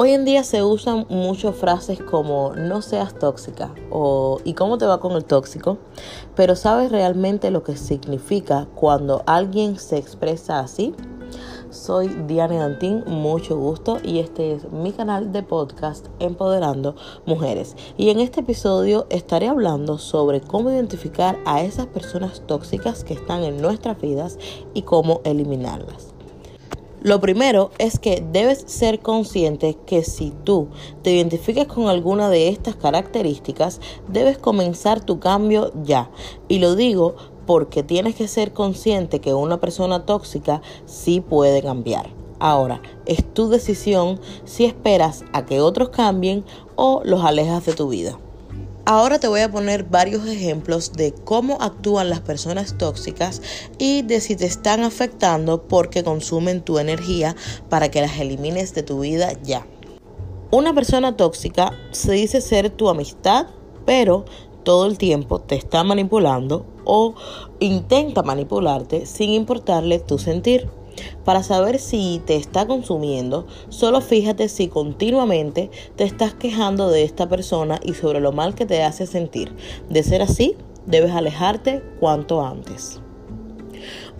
Hoy en día se usan mucho frases como no seas tóxica o ¿y cómo te va con el tóxico? Pero ¿sabes realmente lo que significa cuando alguien se expresa así? Soy Diana Dantín, mucho gusto y este es mi canal de podcast Empoderando Mujeres. Y en este episodio estaré hablando sobre cómo identificar a esas personas tóxicas que están en nuestras vidas y cómo eliminarlas. Lo primero es que debes ser consciente que si tú te identificas con alguna de estas características, debes comenzar tu cambio ya. Y lo digo porque tienes que ser consciente que una persona tóxica sí puede cambiar. Ahora, es tu decisión si esperas a que otros cambien o los alejas de tu vida. Ahora te voy a poner varios ejemplos de cómo actúan las personas tóxicas y de si te están afectando porque consumen tu energía para que las elimines de tu vida ya. Una persona tóxica se dice ser tu amistad, pero todo el tiempo te está manipulando o intenta manipularte sin importarle tu sentir. Para saber si te está consumiendo, solo fíjate si continuamente te estás quejando de esta persona y sobre lo mal que te hace sentir. De ser así, debes alejarte cuanto antes.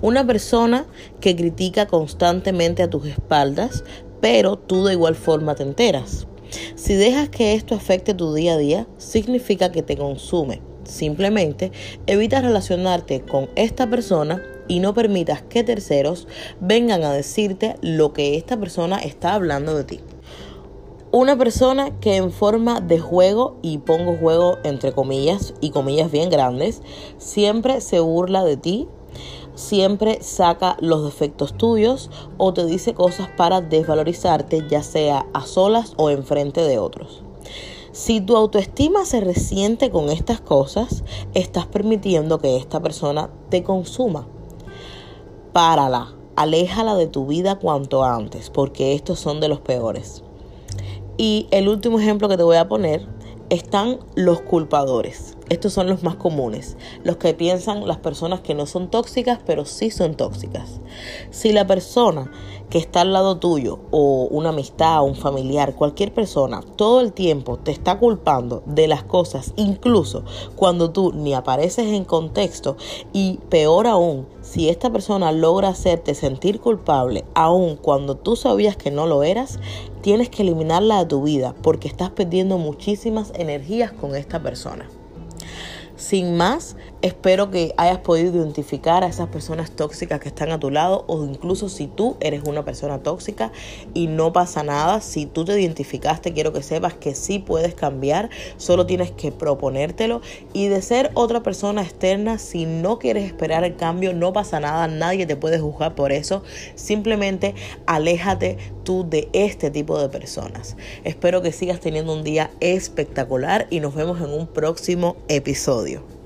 Una persona que critica constantemente a tus espaldas, pero tú de igual forma te enteras. Si dejas que esto afecte tu día a día, significa que te consume. Simplemente evita relacionarte con esta persona y no permitas que terceros vengan a decirte lo que esta persona está hablando de ti. Una persona que en forma de juego, y pongo juego entre comillas y comillas bien grandes, siempre se burla de ti, siempre saca los defectos tuyos o te dice cosas para desvalorizarte, ya sea a solas o enfrente de otros. Si tu autoestima se resiente con estas cosas, estás permitiendo que esta persona te consuma párala, aléjala de tu vida cuanto antes, porque estos son de los peores. Y el último ejemplo que te voy a poner están los culpadores. Estos son los más comunes, los que piensan las personas que no son tóxicas, pero sí son tóxicas. Si la persona que está al lado tuyo, o una amistad, un familiar, cualquier persona, todo el tiempo te está culpando de las cosas, incluso cuando tú ni apareces en contexto, y peor aún, si esta persona logra hacerte sentir culpable, aun cuando tú sabías que no lo eras, tienes que eliminarla de tu vida porque estás perdiendo muchísimas energías con esta persona. Sin más, espero que hayas podido identificar a esas personas tóxicas que están a tu lado o incluso si tú eres una persona tóxica y no pasa nada, si tú te identificaste, quiero que sepas que sí puedes cambiar, solo tienes que proponértelo y de ser otra persona externa, si no quieres esperar el cambio, no pasa nada, nadie te puede juzgar por eso, simplemente aléjate tú de este tipo de personas. Espero que sigas teniendo un día espectacular y nos vemos en un próximo episodio. you.